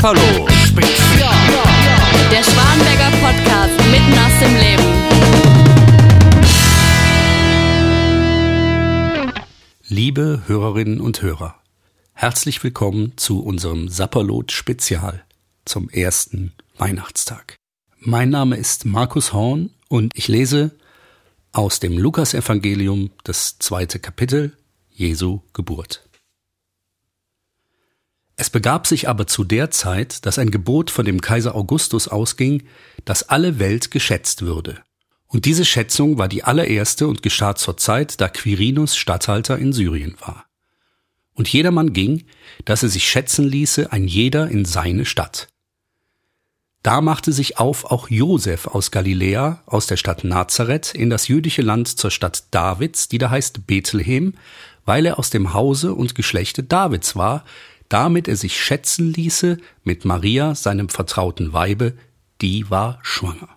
Sapperlo Spezial. Der Schwanenberger Podcast mitten aus dem Leben. Liebe Hörerinnen und Hörer, herzlich willkommen zu unserem Sapperlot Spezial zum ersten Weihnachtstag. Mein Name ist Markus Horn und ich lese aus dem Lukasevangelium das zweite Kapitel Jesu Geburt. Es begab sich aber zu der Zeit, dass ein Gebot von dem Kaiser Augustus ausging, dass alle Welt geschätzt würde. Und diese Schätzung war die allererste und geschah zur Zeit, da Quirinus Statthalter in Syrien war. Und jedermann ging, dass er sich schätzen ließe, ein jeder in seine Stadt. Da machte sich auf auch Josef aus Galiläa, aus der Stadt Nazareth, in das jüdische Land zur Stadt Davids, die da heißt Bethlehem, weil er aus dem Hause und Geschlechte Davids war, damit er sich schätzen ließe mit Maria, seinem vertrauten Weibe, die war schwanger.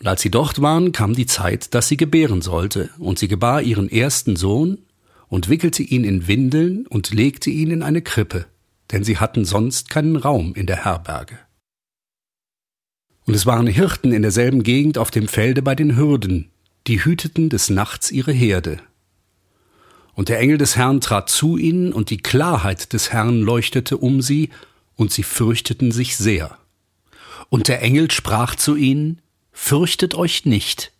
Und als sie dort waren, kam die Zeit, dass sie gebären sollte, und sie gebar ihren ersten Sohn und wickelte ihn in Windeln und legte ihn in eine Krippe, denn sie hatten sonst keinen Raum in der Herberge. Und es waren Hirten in derselben Gegend auf dem Felde bei den Hürden, die hüteten des Nachts ihre Herde. Und der Engel des Herrn trat zu ihnen, und die Klarheit des Herrn leuchtete um sie, und sie fürchteten sich sehr. Und der Engel sprach zu ihnen, Fürchtet euch nicht.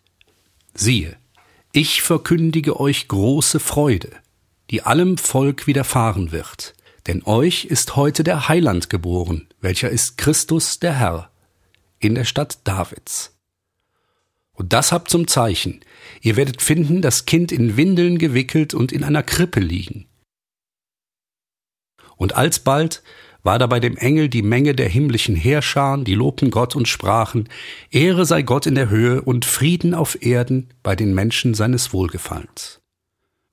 Siehe, ich verkündige euch große Freude, die allem Volk widerfahren wird, denn euch ist heute der Heiland geboren, welcher ist Christus der Herr, in der Stadt Davids. Und das habt zum Zeichen. Ihr werdet finden, das Kind in Windeln gewickelt und in einer Krippe liegen. Und alsbald war da bei dem Engel die Menge der himmlischen Heerscharen, die lobten Gott und sprachen, Ehre sei Gott in der Höhe und Frieden auf Erden bei den Menschen seines Wohlgefallens.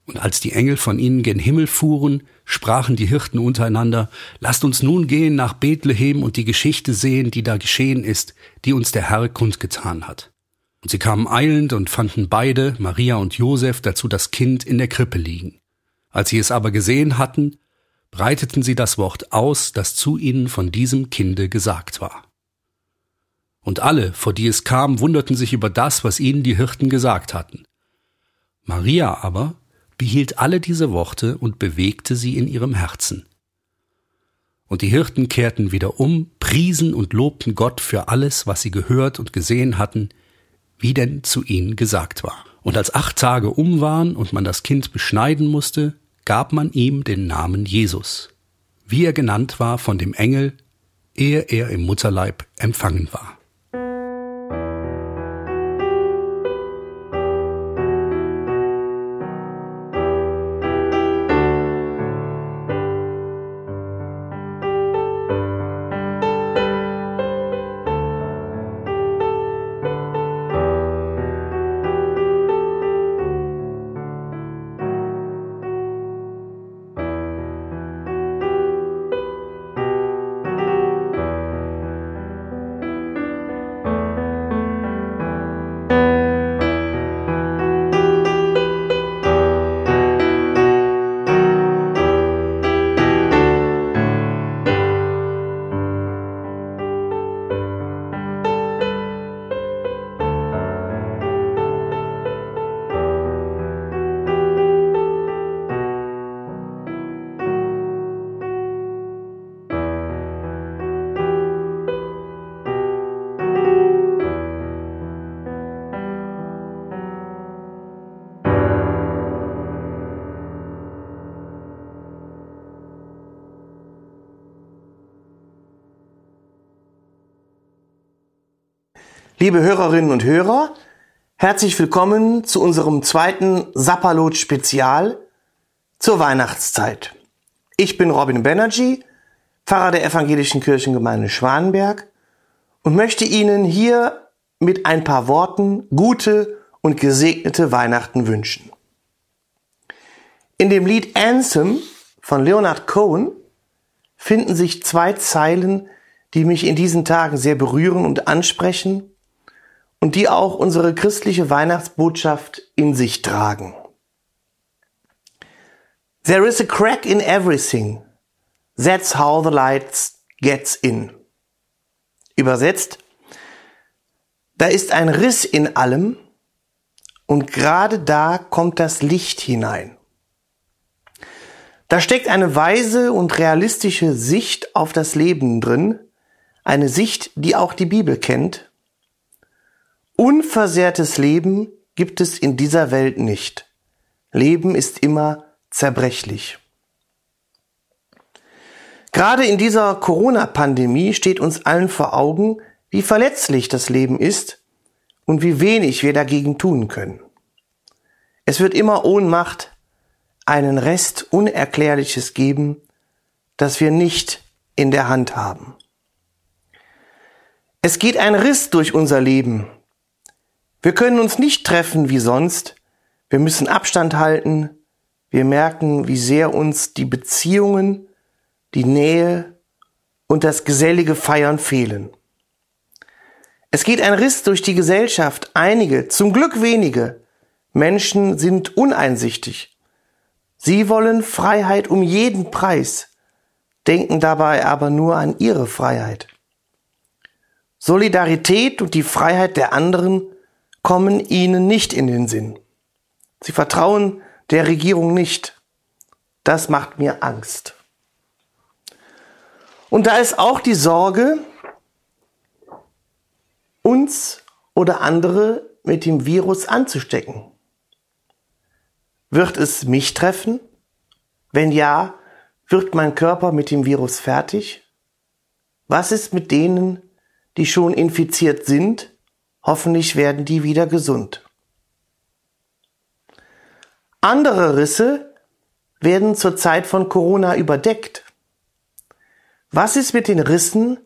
Und als die Engel von ihnen gen Himmel fuhren, sprachen die Hirten untereinander, lasst uns nun gehen nach Bethlehem und die Geschichte sehen, die da geschehen ist, die uns der Herr kundgetan hat. Und sie kamen eilend und fanden beide, Maria und Josef, dazu das Kind in der Krippe liegen. Als sie es aber gesehen hatten, breiteten sie das Wort aus, das zu ihnen von diesem Kinde gesagt war. Und alle, vor die es kam, wunderten sich über das, was ihnen die Hirten gesagt hatten. Maria aber behielt alle diese Worte und bewegte sie in ihrem Herzen. Und die Hirten kehrten wieder um, priesen und lobten Gott für alles, was sie gehört und gesehen hatten, wie denn zu ihnen gesagt war. Und als acht Tage um waren und man das Kind beschneiden musste, gab man ihm den Namen Jesus, wie er genannt war von dem Engel, ehe er im Mutterleib empfangen war. Liebe Hörerinnen und Hörer, herzlich willkommen zu unserem zweiten Sapperlot Spezial zur Weihnachtszeit. Ich bin Robin Banerjee, Pfarrer der Evangelischen Kirchengemeinde Schwanenberg und möchte Ihnen hier mit ein paar Worten gute und gesegnete Weihnachten wünschen. In dem Lied Anthem von Leonard Cohen finden sich zwei Zeilen, die mich in diesen Tagen sehr berühren und ansprechen und die auch unsere christliche Weihnachtsbotschaft in sich tragen. There is a crack in everything. That's how the light gets in. Übersetzt, da ist ein Riss in allem und gerade da kommt das Licht hinein. Da steckt eine weise und realistische Sicht auf das Leben drin, eine Sicht, die auch die Bibel kennt. Unversehrtes Leben gibt es in dieser Welt nicht. Leben ist immer zerbrechlich. Gerade in dieser Corona-Pandemie steht uns allen vor Augen, wie verletzlich das Leben ist und wie wenig wir dagegen tun können. Es wird immer Ohnmacht, einen Rest Unerklärliches geben, das wir nicht in der Hand haben. Es geht ein Riss durch unser Leben. Wir können uns nicht treffen wie sonst. Wir müssen Abstand halten. Wir merken, wie sehr uns die Beziehungen die Nähe und das gesellige Feiern fehlen. Es geht ein Riss durch die Gesellschaft. Einige, zum Glück wenige, Menschen sind uneinsichtig. Sie wollen Freiheit um jeden Preis, denken dabei aber nur an ihre Freiheit. Solidarität und die Freiheit der anderen kommen ihnen nicht in den Sinn. Sie vertrauen der Regierung nicht. Das macht mir Angst. Und da ist auch die Sorge, uns oder andere mit dem Virus anzustecken. Wird es mich treffen? Wenn ja, wird mein Körper mit dem Virus fertig? Was ist mit denen, die schon infiziert sind? Hoffentlich werden die wieder gesund. Andere Risse werden zur Zeit von Corona überdeckt. Was ist mit den Rissen,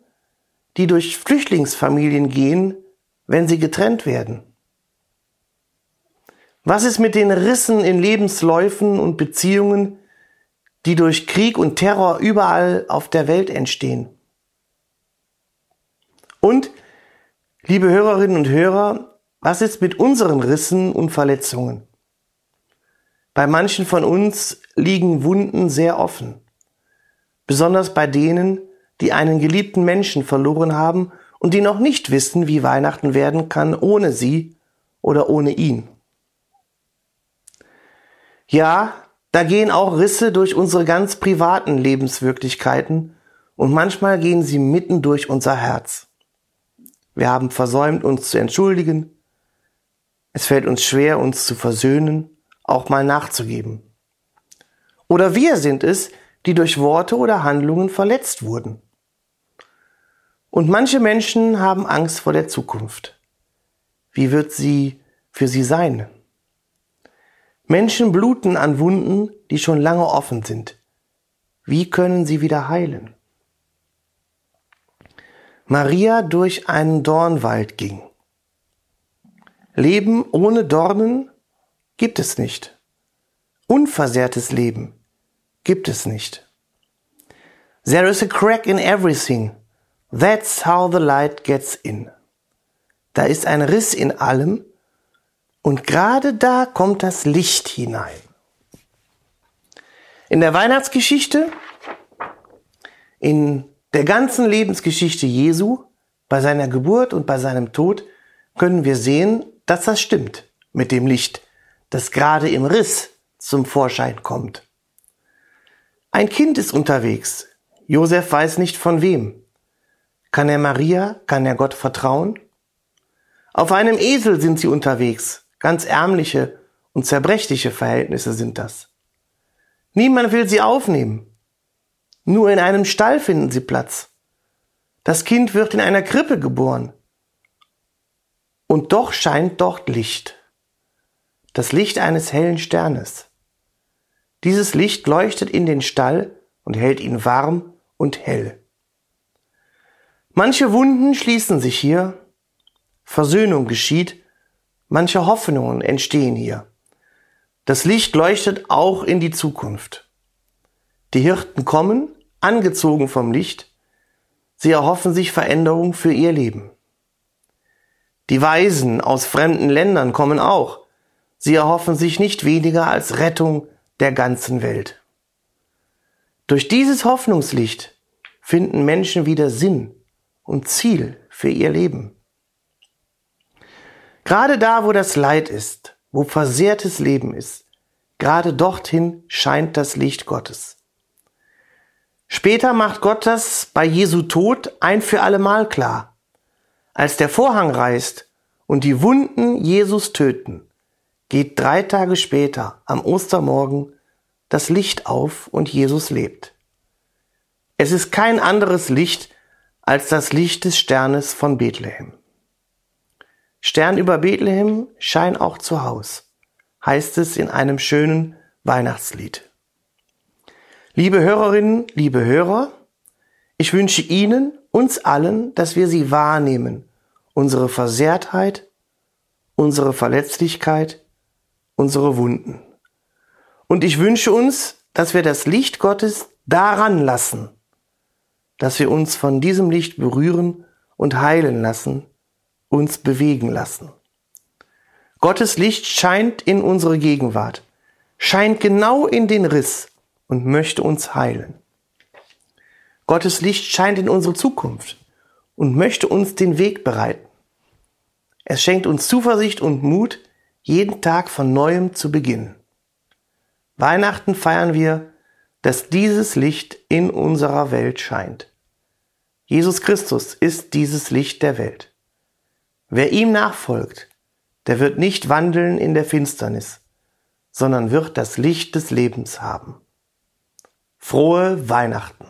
die durch Flüchtlingsfamilien gehen, wenn sie getrennt werden? Was ist mit den Rissen in Lebensläufen und Beziehungen, die durch Krieg und Terror überall auf der Welt entstehen? Und, liebe Hörerinnen und Hörer, was ist mit unseren Rissen und Verletzungen? Bei manchen von uns liegen Wunden sehr offen besonders bei denen, die einen geliebten Menschen verloren haben und die noch nicht wissen, wie Weihnachten werden kann ohne sie oder ohne ihn. Ja, da gehen auch Risse durch unsere ganz privaten Lebenswirklichkeiten und manchmal gehen sie mitten durch unser Herz. Wir haben versäumt, uns zu entschuldigen. Es fällt uns schwer, uns zu versöhnen, auch mal nachzugeben. Oder wir sind es, die durch Worte oder Handlungen verletzt wurden. Und manche Menschen haben Angst vor der Zukunft. Wie wird sie für sie sein? Menschen bluten an Wunden, die schon lange offen sind. Wie können sie wieder heilen? Maria durch einen Dornwald ging. Leben ohne Dornen gibt es nicht. Unversehrtes Leben gibt es nicht. There is a crack in everything. That's how the light gets in. Da ist ein Riss in allem und gerade da kommt das Licht hinein. In der Weihnachtsgeschichte, in der ganzen Lebensgeschichte Jesu, bei seiner Geburt und bei seinem Tod, können wir sehen, dass das stimmt mit dem Licht, das gerade im Riss zum Vorschein kommt. Ein Kind ist unterwegs. Josef weiß nicht von wem. Kann er Maria, kann er Gott vertrauen? Auf einem Esel sind sie unterwegs. Ganz ärmliche und zerbrechliche Verhältnisse sind das. Niemand will sie aufnehmen. Nur in einem Stall finden sie Platz. Das Kind wird in einer Krippe geboren. Und doch scheint dort Licht. Das Licht eines hellen Sternes. Dieses Licht leuchtet in den Stall und hält ihn warm und hell. Manche Wunden schließen sich hier, Versöhnung geschieht, manche Hoffnungen entstehen hier. Das Licht leuchtet auch in die Zukunft. Die Hirten kommen, angezogen vom Licht, sie erhoffen sich Veränderung für ihr Leben. Die Weisen aus fremden Ländern kommen auch, sie erhoffen sich nicht weniger als Rettung der ganzen Welt. Durch dieses Hoffnungslicht finden Menschen wieder Sinn und Ziel für ihr Leben. Gerade da, wo das Leid ist, wo versehrtes Leben ist, gerade dorthin scheint das Licht Gottes. Später macht Gott das bei Jesu Tod ein für allemal klar. Als der Vorhang reißt und die Wunden Jesus töten, geht drei Tage später am Ostermorgen das Licht auf und Jesus lebt. Es ist kein anderes Licht als das Licht des Sternes von Bethlehem. Stern über Bethlehem, schein auch zu Haus, heißt es in einem schönen Weihnachtslied. Liebe Hörerinnen, liebe Hörer, ich wünsche Ihnen, uns allen, dass wir sie wahrnehmen, unsere Versehrtheit, unsere Verletzlichkeit, unsere Wunden. Und ich wünsche uns, dass wir das Licht Gottes daran lassen, dass wir uns von diesem Licht berühren und heilen lassen, uns bewegen lassen. Gottes Licht scheint in unsere Gegenwart, scheint genau in den Riss und möchte uns heilen. Gottes Licht scheint in unsere Zukunft und möchte uns den Weg bereiten. Es schenkt uns Zuversicht und Mut, jeden Tag von neuem zu beginnen. Weihnachten feiern wir, dass dieses Licht in unserer Welt scheint. Jesus Christus ist dieses Licht der Welt. Wer ihm nachfolgt, der wird nicht wandeln in der Finsternis, sondern wird das Licht des Lebens haben. Frohe Weihnachten!